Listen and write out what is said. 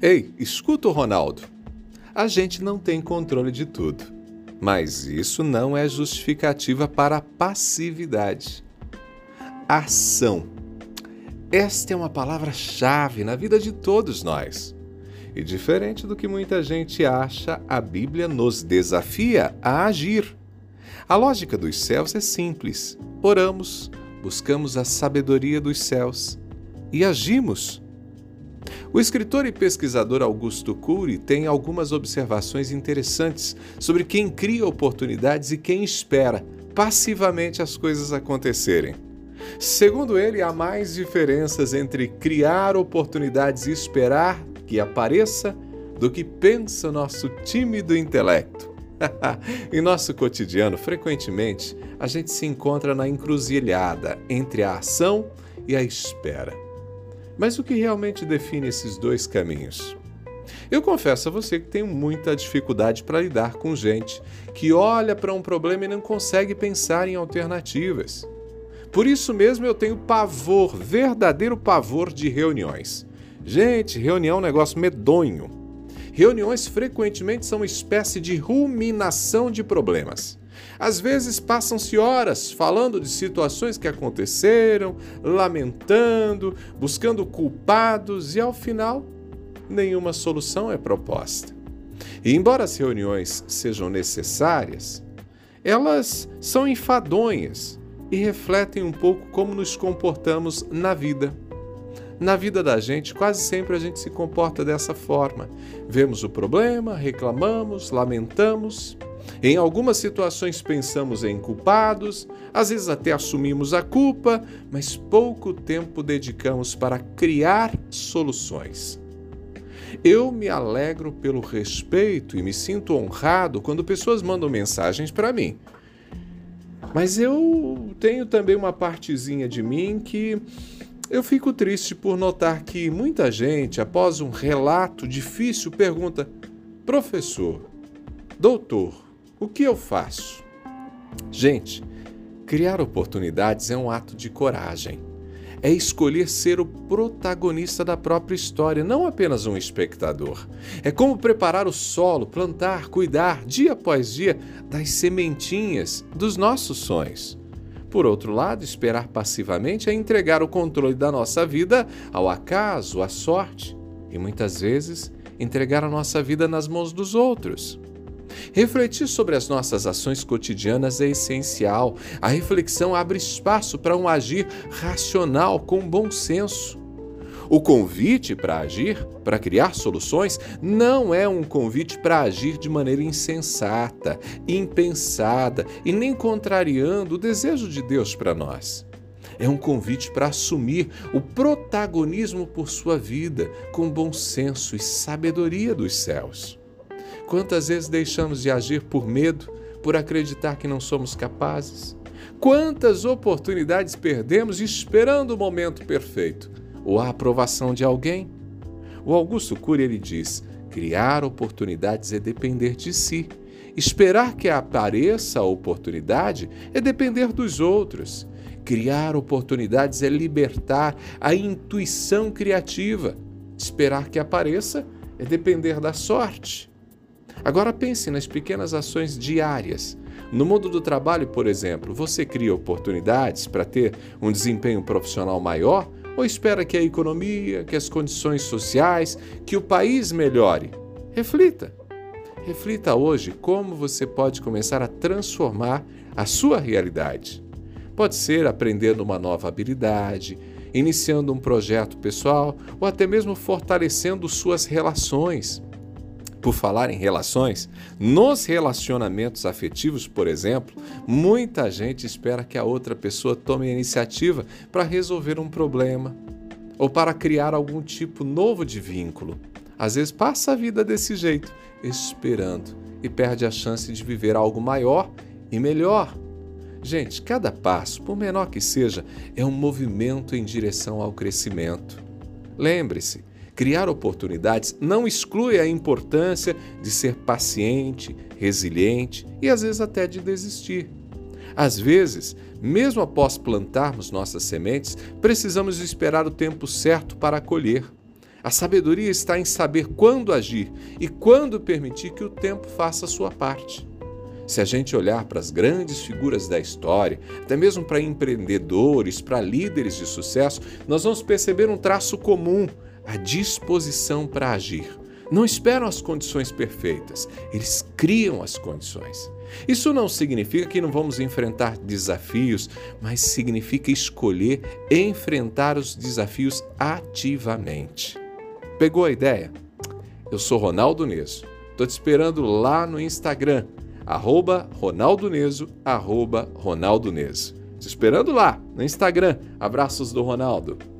Ei, escuta o Ronaldo. A gente não tem controle de tudo, mas isso não é justificativa para passividade. Ação. Esta é uma palavra-chave na vida de todos nós. E diferente do que muita gente acha, a Bíblia nos desafia a agir. A lógica dos céus é simples: oramos, buscamos a sabedoria dos céus e agimos. O escritor e pesquisador Augusto Cury tem algumas observações interessantes sobre quem cria oportunidades e quem espera passivamente as coisas acontecerem. Segundo ele, há mais diferenças entre criar oportunidades e esperar que apareça do que pensa o nosso tímido intelecto. em nosso cotidiano, frequentemente, a gente se encontra na encruzilhada entre a ação e a espera. Mas o que realmente define esses dois caminhos? Eu confesso a você que tenho muita dificuldade para lidar com gente que olha para um problema e não consegue pensar em alternativas. Por isso mesmo eu tenho pavor, verdadeiro pavor de reuniões. Gente, reunião é um negócio medonho. Reuniões frequentemente são uma espécie de ruminação de problemas. Às vezes passam-se horas falando de situações que aconteceram, lamentando, buscando culpados e ao final nenhuma solução é proposta. E embora as reuniões sejam necessárias, elas são enfadonhas e refletem um pouco como nos comportamos na vida. Na vida da gente, quase sempre a gente se comporta dessa forma. Vemos o problema, reclamamos, lamentamos. Em algumas situações pensamos em culpados, às vezes até assumimos a culpa, mas pouco tempo dedicamos para criar soluções. Eu me alegro pelo respeito e me sinto honrado quando pessoas mandam mensagens para mim. Mas eu tenho também uma partezinha de mim que eu fico triste por notar que muita gente, após um relato difícil, pergunta: professor, doutor, o que eu faço? Gente, criar oportunidades é um ato de coragem. É escolher ser o protagonista da própria história, não apenas um espectador. É como preparar o solo, plantar, cuidar, dia após dia, das sementinhas dos nossos sonhos. Por outro lado, esperar passivamente é entregar o controle da nossa vida ao acaso, à sorte e muitas vezes entregar a nossa vida nas mãos dos outros. Refletir sobre as nossas ações cotidianas é essencial. A reflexão abre espaço para um agir racional com bom senso. O convite para agir, para criar soluções, não é um convite para agir de maneira insensata, impensada e nem contrariando o desejo de Deus para nós. É um convite para assumir o protagonismo por sua vida com bom senso e sabedoria dos céus. Quantas vezes deixamos de agir por medo, por acreditar que não somos capazes? Quantas oportunidades perdemos esperando o momento perfeito? ou a aprovação de alguém. O Augusto Cury ele diz: criar oportunidades é depender de si. Esperar que apareça a oportunidade é depender dos outros. Criar oportunidades é libertar a intuição criativa. Esperar que apareça é depender da sorte. Agora pense nas pequenas ações diárias. No mundo do trabalho, por exemplo, você cria oportunidades para ter um desempenho profissional maior ou espera que a economia, que as condições sociais, que o país melhore? Reflita. Reflita hoje como você pode começar a transformar a sua realidade. Pode ser aprendendo uma nova habilidade, iniciando um projeto pessoal ou até mesmo fortalecendo suas relações. Por falar em relações, nos relacionamentos afetivos, por exemplo, muita gente espera que a outra pessoa tome a iniciativa para resolver um problema ou para criar algum tipo novo de vínculo. Às vezes passa a vida desse jeito, esperando, e perde a chance de viver algo maior e melhor. Gente, cada passo, por menor que seja, é um movimento em direção ao crescimento. Lembre-se, Criar oportunidades não exclui a importância de ser paciente, resiliente e às vezes até de desistir. Às vezes, mesmo após plantarmos nossas sementes, precisamos esperar o tempo certo para colher. A sabedoria está em saber quando agir e quando permitir que o tempo faça a sua parte. Se a gente olhar para as grandes figuras da história, até mesmo para empreendedores, para líderes de sucesso, nós vamos perceber um traço comum: a disposição para agir. Não esperam as condições perfeitas, eles criam as condições. Isso não significa que não vamos enfrentar desafios, mas significa escolher enfrentar os desafios ativamente. Pegou a ideia? Eu sou Ronaldo Neso. Estou te esperando lá no Instagram, arroba Ronaldo Neso, arroba Ronaldo Neso. Te esperando lá no Instagram. Abraços do Ronaldo.